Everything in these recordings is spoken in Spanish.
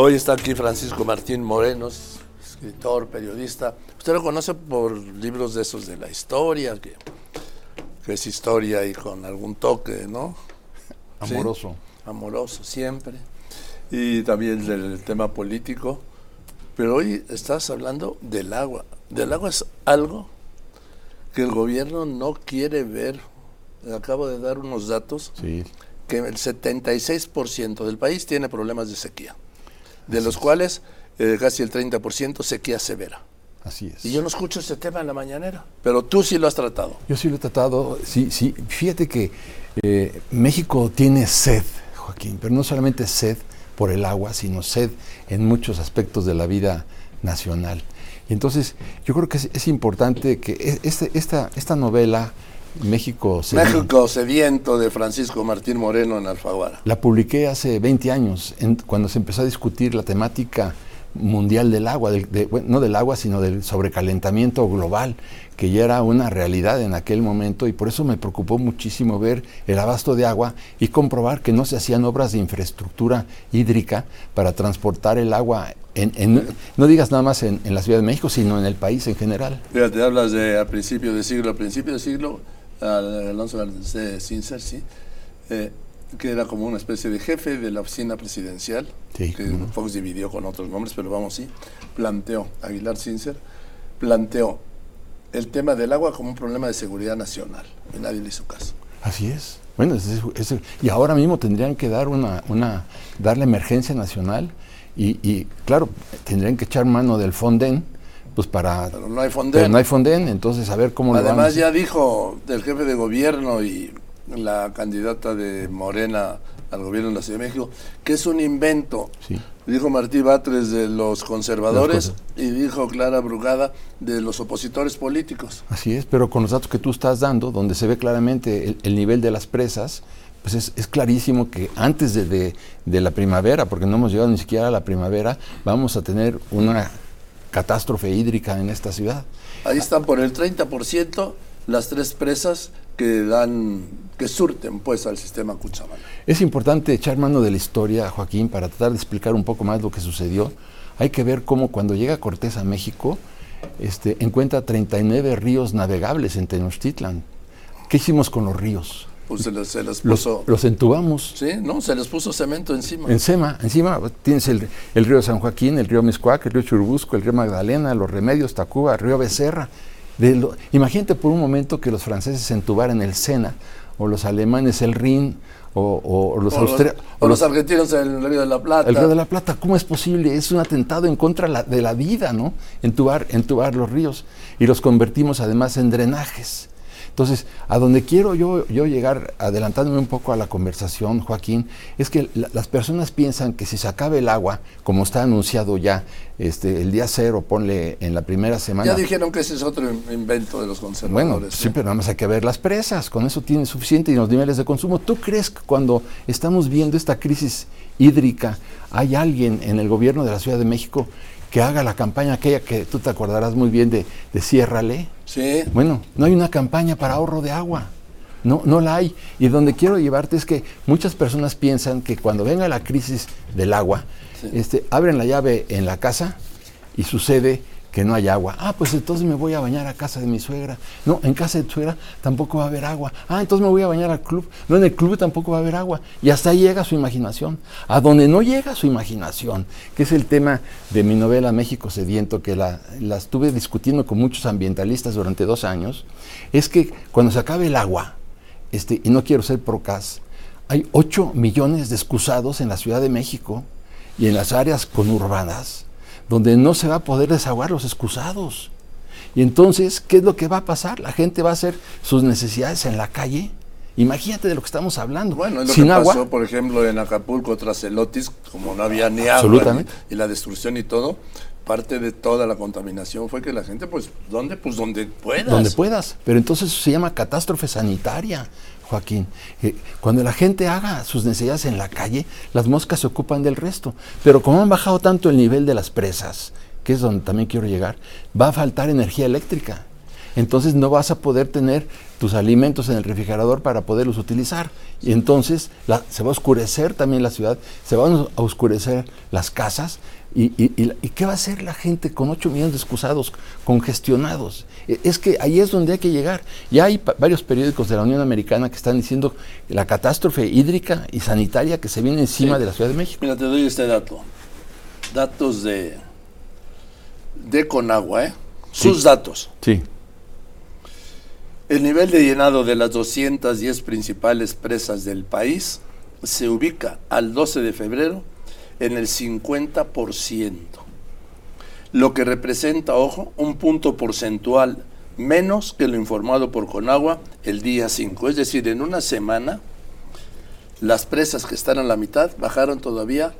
Hoy está aquí Francisco Martín Morenos, escritor, periodista. Usted lo conoce por libros de esos de la historia, que, que es historia y con algún toque, ¿no? Amoroso. Sí, amoroso, siempre. Y también del tema político. Pero hoy estás hablando del agua. Del agua es algo que el gobierno no quiere ver. Acabo de dar unos datos. Sí. Que el 76% del país tiene problemas de sequía de los cuales eh, casi el 30% sequía severa. Así es. Y yo no escucho ese tema en la mañanera, pero tú sí lo has tratado. Yo sí lo he tratado, sí, sí. Fíjate que eh, México tiene sed, Joaquín, pero no solamente sed por el agua, sino sed en muchos aspectos de la vida nacional. Y entonces yo creo que es, es importante que e, este, esta, esta novela México Sediento. México Sediento de Francisco Martín Moreno en Alfaguara. La publiqué hace 20 años, en, cuando se empezó a discutir la temática mundial del agua, de, de, no del agua, sino del sobrecalentamiento global, que ya era una realidad en aquel momento y por eso me preocupó muchísimo ver el abasto de agua y comprobar que no se hacían obras de infraestructura hídrica para transportar el agua, en, en, no digas nada más en, en, la Ciudad de México, sino en el país en general. Fíjate, hablas de a principio de siglo, a principio de siglo Alonso de Cincer, sí, eh, que era como una especie de jefe de la oficina presidencial, sí, que -huh. Fox dividió con otros nombres, pero vamos, sí, planteó, Aguilar Cincer, planteó el tema del agua como un problema de seguridad nacional, y nadie le hizo caso. Así es. Bueno, es, es, y ahora mismo tendrían que dar una, una dar la emergencia nacional y, y, claro, tendrían que echar mano del Fonden, pues para pero no hay Fonden. Pero no hay Fonden, entonces a ver cómo Además ya dijo el jefe de gobierno y la candidata de Morena al gobierno de la Ciudad de México que es un invento. Sí. Dijo Martí Batres de los conservadores y dijo Clara Brugada de los opositores políticos. Así es, pero con los datos que tú estás dando, donde se ve claramente el, el nivel de las presas, pues es, es, clarísimo que antes de, de, de, la primavera, porque no hemos llegado ni siquiera a la primavera, vamos a tener una catástrofe hídrica en esta ciudad. Ahí están por el 30% las tres presas que dan, que surten pues al sistema Cuchamala. Es importante echar mano de la historia, Joaquín, para tratar de explicar un poco más lo que sucedió. Hay que ver cómo cuando llega Cortés a México, este, encuentra 39 ríos navegables en Tenochtitlan. ¿Qué hicimos con los ríos? Pues se les, se les puso... Los, los, entubamos. Sí, no, se les puso cemento encima. Encima, encima tienes el, el, río San Joaquín, el río Miscuac, el río Churubusco, el río Magdalena, los Remedios, Tacuba, el río Becerra. De lo, imagínate por un momento que los franceses entubaran el Sena, o los alemanes el Rin, o, o, o los. O los argentinos el río de la Plata. El río de la Plata, ¿cómo es posible? Es un atentado en contra la, de la vida, ¿no? Entubar, entubar los ríos. Y los convertimos además en drenajes. Entonces, a donde quiero yo, yo llegar, adelantándome un poco a la conversación, Joaquín, es que la, las personas piensan que si se acaba el agua, como está anunciado ya, este, el día cero, ponle en la primera semana. Ya dijeron que ese es otro invento de los conservadores. Bueno, sí, pero nada más hay que ver las presas, con eso tiene suficiente y los niveles de consumo. ¿Tú crees que cuando estamos viendo esta crisis hídrica, hay alguien en el gobierno de la Ciudad de México que haga la campaña aquella que tú te acordarás muy bien de, de Ciérrale. Sí. Bueno, no hay una campaña para ahorro de agua. No, no la hay. Y donde quiero llevarte es que muchas personas piensan que cuando venga la crisis del agua, sí. este, abren la llave en la casa y sucede que no hay agua. Ah, pues entonces me voy a bañar a casa de mi suegra. No, en casa de tu suegra tampoco va a haber agua. Ah, entonces me voy a bañar al club. No, en el club tampoco va a haber agua. Y hasta ahí llega su imaginación. A donde no llega su imaginación, que es el tema de mi novela México Sediento, que la, estuve discutiendo con muchos ambientalistas durante dos años, es que cuando se acabe el agua, este, y no quiero ser procas, hay 8 millones de excusados en la Ciudad de México y en las áreas conurbanas donde no se va a poder desahogar los excusados. Y entonces, ¿qué es lo que va a pasar? La gente va a hacer sus necesidades en la calle. Imagínate de lo que estamos hablando. Bueno, es lo Sin que agua, pasó, por ejemplo, en Acapulco tras el Otis, como no había ni agua y la destrucción y todo, parte de toda la contaminación fue que la gente, pues, ¿dónde? Pues donde puedas. Donde puedas. Pero entonces se llama catástrofe sanitaria. Joaquín, eh, cuando la gente haga sus necesidades en la calle, las moscas se ocupan del resto. Pero como han bajado tanto el nivel de las presas, que es donde también quiero llegar, va a faltar energía eléctrica. Entonces no vas a poder tener tus alimentos en el refrigerador para poderlos utilizar. Y entonces se va a oscurecer también la ciudad, se van a oscurecer las casas. Y, qué va a hacer la gente con 8 millones de excusados congestionados? E, es que ahí es donde hay que llegar. Ya hay varios periódicos de la Unión Americana que están diciendo la catástrofe hídrica y sanitaria que se viene encima de la Ciudad de México. Mira, te doy este dato. Datos de, de Conagua, ¿eh? Sus datos. Sí. El nivel de llenado de las 210 principales presas del país se ubica al 12 de febrero en el 50%, lo que representa, ojo, un punto porcentual menos que lo informado por Conagua el día 5. Es decir, en una semana, las presas que están a la mitad bajaron todavía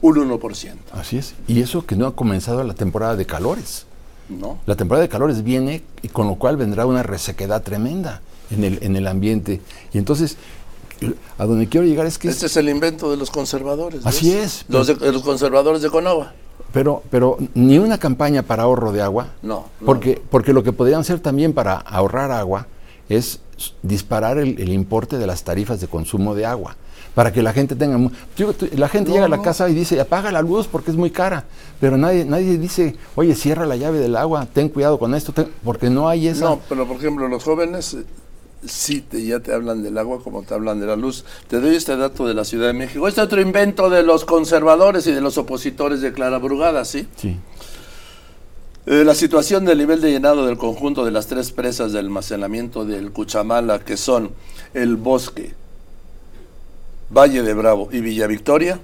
un 1%. Así es. Y eso que no ha comenzado la temporada de calores. No. La temporada de calores viene y con lo cual vendrá una resequedad tremenda en el, en el ambiente. Y entonces, a donde quiero llegar es que... Este es, el invento de los conservadores. Así es. Los, de, los conservadores de Conova. Pero, pero ni una campaña para ahorro de agua. No. Porque, porque lo que podrían hacer también para ahorrar agua es disparar el importe de las tarifas de consumo de agua para que la gente tenga... La gente llega a la casa y dice, apaga la luz porque es muy cara, pero nadie, nadie dice, oye, cierra la llave del agua, ten cuidado con esto, porque no hay esa... No, pero por ejemplo, los jóvenes eh, sí te, ya te hablan del agua como te hablan de la luz. Te doy este dato de la Ciudad de México. Este otro invento de los conservadores y de los opositores de Clara Brugada, ¿sí? Sí. Eh, la situación del nivel de llenado del conjunto de las tres presas de almacenamiento del Cuchamala, que son el bosque, Valle de Bravo y Villa Victoria,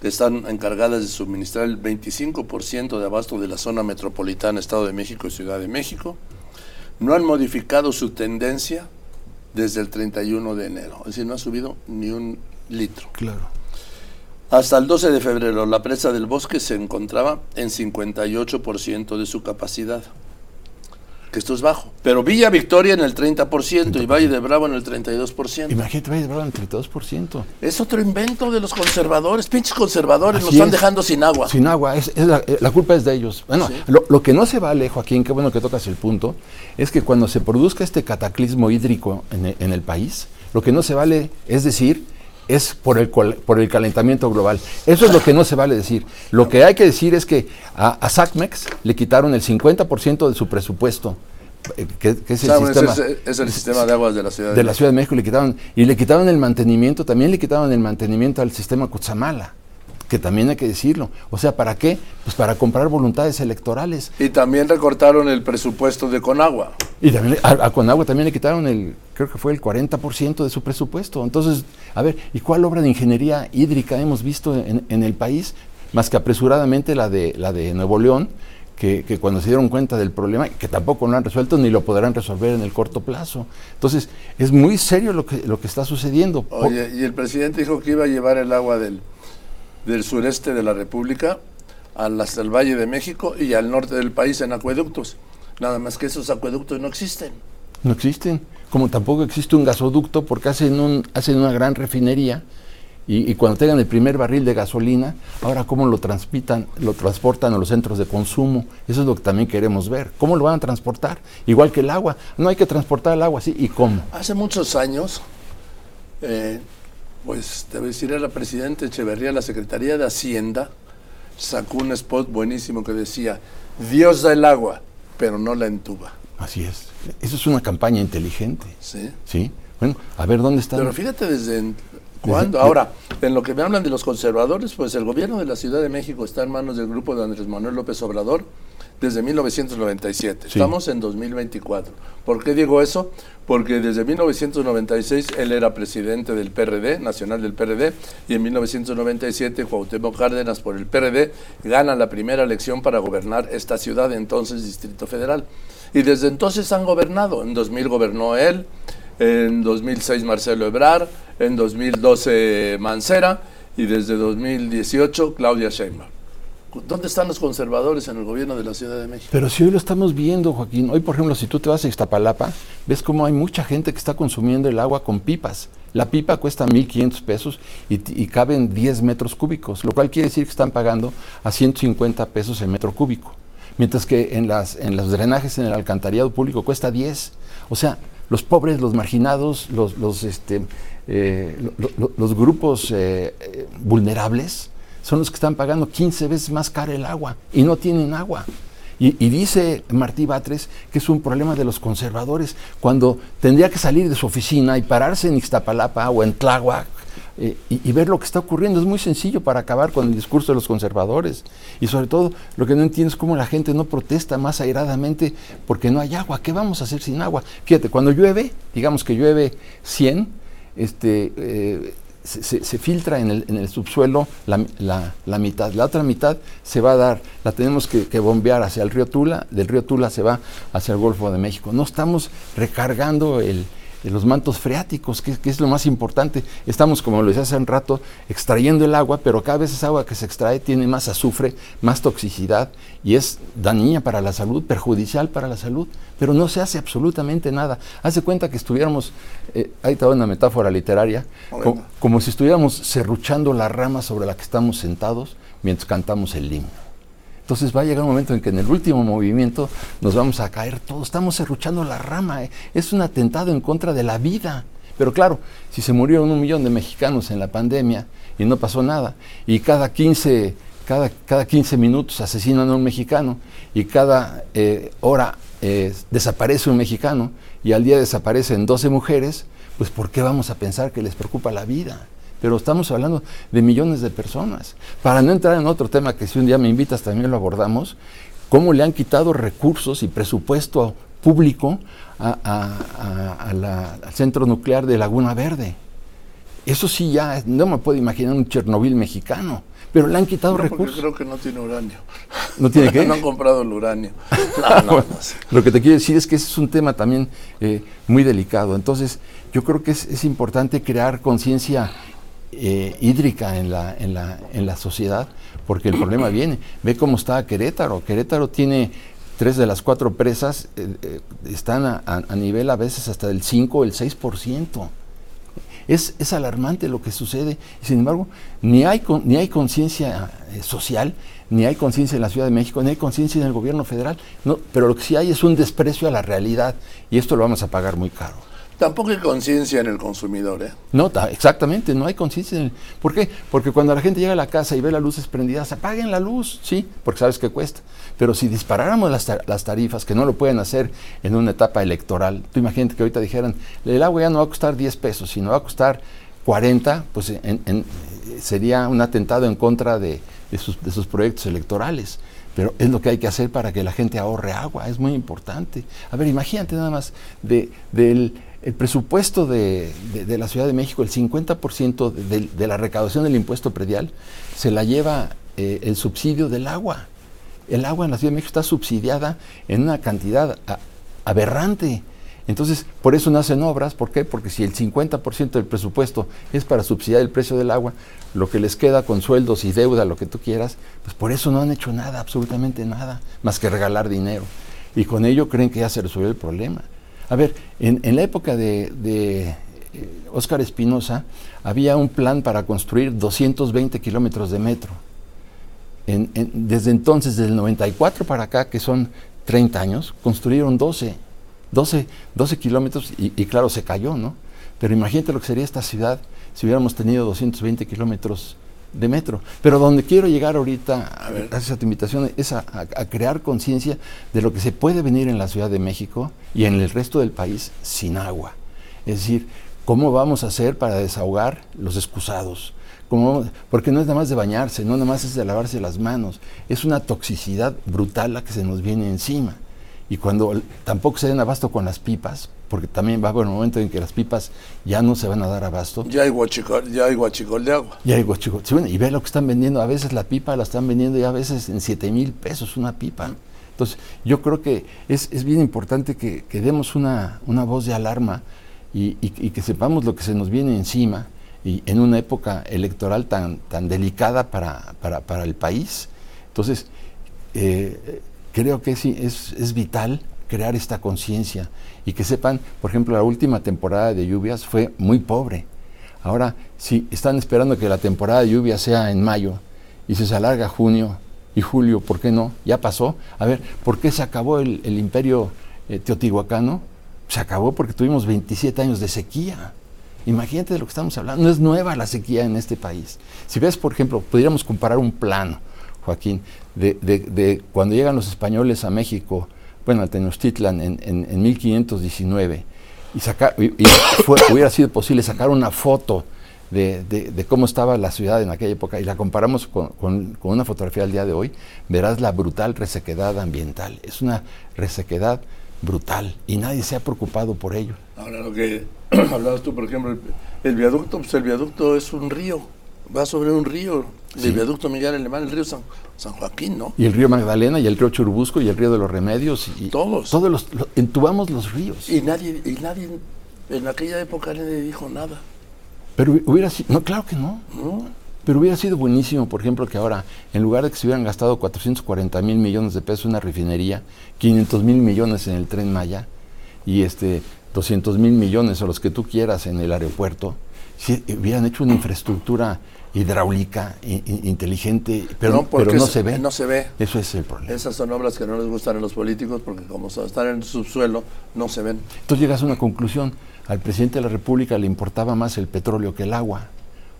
que están encargadas de suministrar el 25% de abasto de la zona metropolitana Estado de México y Ciudad de México, no han modificado su tendencia desde el 31 de enero. Es decir, no ha subido ni un litro. Claro. Hasta el 12 de febrero, la presa del bosque se encontraba en 58% de su capacidad que esto es bajo. Pero Villa Victoria en el 30%, y Valle de Bravo en el 32%. Imagínate Valle de Bravo en el 32%. Es otro invento de los conservadores, pinches conservadores, nos están dejando sin agua. Sin agua, es, la, culpa es de ellos. Bueno, lo, que no se vale, Joaquín, qué bueno que tocas el punto, es que cuando se produzca este cataclismo hídrico en el país, lo que no se vale es decir es por el, por el calentamiento global. Eso es lo que no se vale decir. Lo que hay que decir es que a, SACMEX le quitaron el 50% de su presupuesto. Eh, que, es, el sistema, es, el sistema de aguas de la Ciudad de, de la Ciudad de México le quitaron y le quitaron el mantenimiento también le quitaron el mantenimiento al sistema Cutzamala que también hay que decirlo. O sea, ¿para qué? Pues para comprar voluntades electorales. Y también recortaron el presupuesto de Conagua. Y también a, Conagua también le quitaron el, creo que fue el 40% de su presupuesto. Entonces, a ver, ¿y cuál obra de ingeniería hídrica hemos visto en, el país? Más que apresuradamente la de, la de Nuevo León, que, cuando se dieron cuenta del problema, que tampoco lo han resuelto ni lo podrán resolver en el corto plazo. Entonces, es muy serio lo que, lo que está sucediendo. Oye, y el presidente dijo que iba a llevar el agua del del sureste de la República hasta el Valle de México y al norte del país en acueductos. Nada más que esos acueductos no existen. No existen. Como tampoco existe un gasoducto porque hacen, un, hacen una gran refinería y, cuando tengan el primer barril de gasolina, ahora cómo lo transpitan, lo transportan a los centros de consumo. Eso es lo que también queremos ver. ¿Cómo lo van a transportar? Igual que el agua. No hay que transportar el agua así. ¿Y cómo? Hace muchos años eh, pues te voy a decir, era la presidenta Echeverría, la Secretaría de Hacienda sacó un spot buenísimo que decía, Dios da el agua, pero no la entuba. Así es. Eso es una campaña inteligente. Sí. Sí. Bueno, a ver dónde está. Pero fíjate desde cuándo. Ahora, en lo que me hablan de los conservadores, pues el gobierno de la Ciudad de México está en manos del grupo de Andrés Manuel López Obrador desde 1997. Estamos en 2024. ¿Por qué digo eso? Porque desde 1996 él era presidente del PRD, nacional del PRD, y en 1997 Cuauhtémoc Cárdenas por el PRD gana la primera elección para gobernar esta ciudad, entonces Distrito Federal. Y desde entonces han gobernado. En 2000 gobernó él, en 2006 Marcelo Ebrar, en 2012 Mancera y desde 2018 Claudia Sheinbaum. ¿Dónde están los conservadores en el gobierno de la Ciudad de México? Pero si hoy lo estamos viendo, Joaquín. Hoy, por ejemplo, si tú te vas a Iztapalapa, ves cómo hay mucha gente que está consumiendo el agua con pipas. La pipa cuesta 1.500 pesos y, caben 10 metros cúbicos, lo cual quiere decir que están pagando a 150 pesos el metro cúbico. mientras que en, las, en los drenajes en el alcantarillado público cuesta 10. O sea, los pobres, los marginados, los, los, este, eh, los grupos eh, eh, vulnerables son los que están pagando 15 veces más cara el agua y no tienen agua. Y, dice Martí Batres que es un problema de los conservadores, cuando tendría que salir de su oficina y pararse en Ixtapalapa o en Tláhuac y, y, ver lo que está ocurriendo. Es muy sencillo para acabar con el discurso de los conservadores. Y sobre todo, lo que no entiendo es cómo la gente no protesta más airadamente porque no hay agua. ¿Qué vamos a hacer sin agua? Fíjate, cuando llueve, digamos que llueve 100, este, eh, se, filtra en el, subsuelo la, mitad. La otra mitad se va a dar, la tenemos que, que, bombear hacia el río Tula, del río Tula se va hacia el Golfo de México. No estamos recargando el, los mantos freáticos, que, es lo más importante. Estamos, como lo decía hace un rato, extrayendo el agua, pero cada vez esa agua que se extrae tiene más azufre, más toxicidad y es dañina para la salud, perjudicial para la salud, pero no se hace absolutamente nada. Hace cuenta que estuviéramos, eh, ahí está una metáfora literaria, como si estuviéramos serruchando la rama sobre la que estamos sentados mientras cantamos el himno. Entonces va a llegar un momento en que en el último movimiento nos vamos a caer todos. Estamos serruchando la rama. ¿eh? Es un atentado en contra de la vida. Pero claro, si se murieron un millón de mexicanos en la pandemia y no pasó nada, y cada 15, cada, cada 15 minutos asesinan a un mexicano, y cada eh, hora eh, desaparece un mexicano, y al día desaparecen 12 mujeres, pues ¿por qué vamos a pensar que les preocupa la vida? Pero estamos hablando de millones de personas. Para no entrar en otro tema que si un día me invitas también lo abordamos, cómo le han quitado recursos y presupuesto público al centro nuclear de Laguna Verde. Eso sí ya, no me puedo imaginar un Chernobyl mexicano, pero le han quitado recursos. Creo que no tiene uranio. ¿No tiene qué? no han comprado el uranio. lo que te quiero decir es que ese es un tema también eh, muy delicado. Entonces, yo creo que es, es importante crear conciencia eh, hídrica en la, en, la, en la sociedad, porque el problema viene. Ve cómo está Querétaro. Querétaro tiene tres de las cuatro presas, eh, eh, están a, nivel a veces hasta del 5 o el 6%. Es, es alarmante lo que sucede. Y sin embargo, ni hay, ni hay conciencia social, ni hay conciencia en la Ciudad de México, ni hay conciencia en el gobierno federal. No, pero lo que sí hay es un desprecio a la realidad y esto lo vamos a pagar muy caro. Tampoco hay conciencia en el consumidor, ¿eh? No, exactamente, no hay conciencia. ¿Por qué? Porque cuando la gente llega a la casa y ve las luces prendidas, apaguen la luz, sí, porque sabes que cuesta. Pero si disparáramos las, tarifas, que no lo pueden hacer en una etapa electoral, tú imagínate que ahorita dijeran, el agua ya no va a costar 10 pesos, sino va a costar 40, pues sería un atentado en contra de, sus, de sus proyectos electorales pero es lo que hay que hacer para que la gente ahorre agua, es muy importante. A ver, imagínate nada más de, del el presupuesto de, la Ciudad de México, el 50% de, la recaudación del impuesto predial, se la lleva eh, el subsidio del agua. El agua en la Ciudad de México está subsidiada en una cantidad aberrante. Entonces, por eso no hacen obras. ¿Por qué? Porque si el 50% del presupuesto es para subsidiar el precio del agua, lo que les queda con sueldos y deuda, lo que tú quieras, pues por eso no han hecho nada, absolutamente nada, más que regalar dinero. Y con ello creen que ya se resolvió el problema. A ver, en, la época de, Óscar eh, Espinosa había un plan para construir 220 kilómetros de metro. desde entonces, desde el 94 para acá, que son 30 años, construyeron 12, 12, 12 kilómetros y, claro, se cayó, ¿no? Pero imagínate lo que sería esta ciudad si hubiéramos tenido 220 kilómetros de metro. Pero donde quiero llegar ahorita, gracias a tu invitación, es a, crear conciencia de lo que se puede venir en la Ciudad de México y en el resto del país sin agua. Es decir, ¿cómo vamos a hacer para desahogar los excusados? porque no es nada más de bañarse, no nada más es de lavarse las manos, es una toxicidad brutal la que se nos viene encima. Y cuando tampoco se den abasto con las pipas, porque también va a haber un momento en que las pipas ya no se van a dar abasto. Ya hay guachicol, ya hay guachicol de agua. Ya hay guachicol. y ve lo que están vendiendo, a veces la pipa la están vendiendo ya a veces en 7 mil pesos una pipa. Entonces, yo creo que es, es bien importante que, que demos una, una, voz de alarma y, y, que sepamos lo que se nos viene encima y en una época electoral tan, tan delicada para, para, para el país. Entonces, eh, creo que es, es, es vital crear esta conciencia y que sepan, por ejemplo, la última temporada de lluvias fue muy pobre. Ahora, si están esperando que la temporada de lluvias sea en mayo y se alarga junio, y julio, ¿por qué no? Ya pasó. A ver, ¿por qué se acabó el, imperio eh, teotihuacano? Se acabó porque tuvimos 27 años de sequía. Imagínate de lo que estamos hablando. No es nueva la sequía en este país. Si ves, por ejemplo, podríamos comparar un plano, Joaquín, de, cuando llegan los españoles a México, bueno, a Tenochtitlan en, en, 1519, y, sacar, y, hubiera sido posible sacar una foto de, cómo estaba la ciudad en aquella época y la comparamos con, una fotografía del día de hoy, verás la brutal resequedad ambiental. Es una resequedad brutal y nadie se ha preocupado por ello. Ahora lo que hablabas tú, por ejemplo, el, viaducto, pues el viaducto es un río, va sobre un río, el viaducto Miguel Alemán, el río San, Joaquín, ¿no? Y el río Magdalena y el río Churubusco y el río de los Remedios. Y todos. Todos los, entubamos los ríos. Y nadie, y nadie, en aquella época nadie dijo nada. Pero hubiera sido, no, claro que no. Pero hubiera sido buenísimo, por ejemplo, que ahora, en lugar de que se hubieran gastado 440 mil millones de pesos en una refinería, 500 mil millones en el tren Maya y este 200 mil millones o los que tú quieras en el aeropuerto, si hubieran hecho una infraestructura hidráulica inteligente, pero, no, pero no se ve. No se ve. Eso es el problema. Esas son obras que no les gustan a los políticos porque como están en el subsuelo, no se ven. Entonces llegas a una conclusión al presidente de la República le importaba más el petróleo que el agua.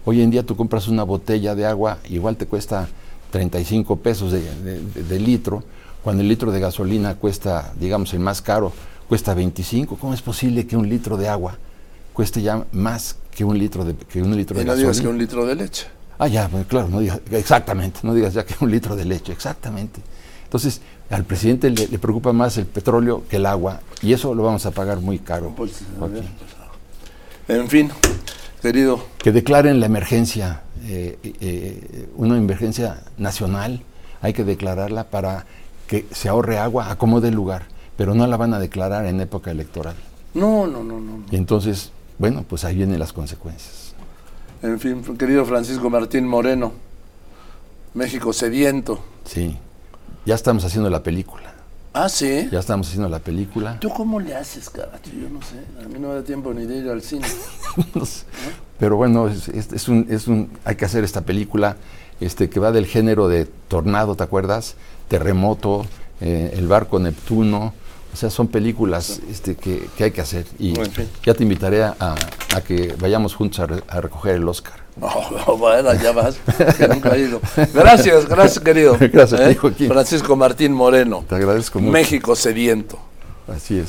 Hoy en día tú compras una botella de agua, igual te cuesta 35 pesos de, litro, cuando el litro de gasolina cuesta, digamos, el más caro, cuesta 25. ¿Cómo es posible que un litro de agua cueste ya más que un litro de, que un litro y no digas que un litro de leche. Ah, ya, pues, claro, no digas, exactamente, no digas ya que un litro de leche, exactamente. Entonces, al presidente le, preocupa más el petróleo que el agua y eso lo vamos a pagar muy caro. Pues, en fin, querido. Que declaren la emergencia, eh, eh, una emergencia nacional, hay que declararla para que se ahorre agua a como lugar, pero no la van a declarar en época electoral. No, no, no, no. Y entonces, bueno, pues ahí vienen las consecuencias. En fin, querido Francisco Martín Moreno, México sediento. Sí. Ya estamos haciendo la película. Ah, sí. Ya estamos haciendo la película. ¿Tú cómo le haces, caracho? Yo no sé. A mí no me da tiempo ni de ir al cine. Pero bueno, es, un, es un, hay que hacer esta película este, que va del género de Tornado, ¿te acuerdas? Terremoto, eh, El barco Neptuno. O sea, son películas este, que, hay que hacer. Y ya te invitaré a, a, que vayamos juntos a recoger el Oscar. Oh, bueno, ya vas, que nunca he ido. Gracias, gracias, querido. Gracias, ¿Eh? Francisco Martín Moreno. Te agradezco mucho. México sediento. Así es.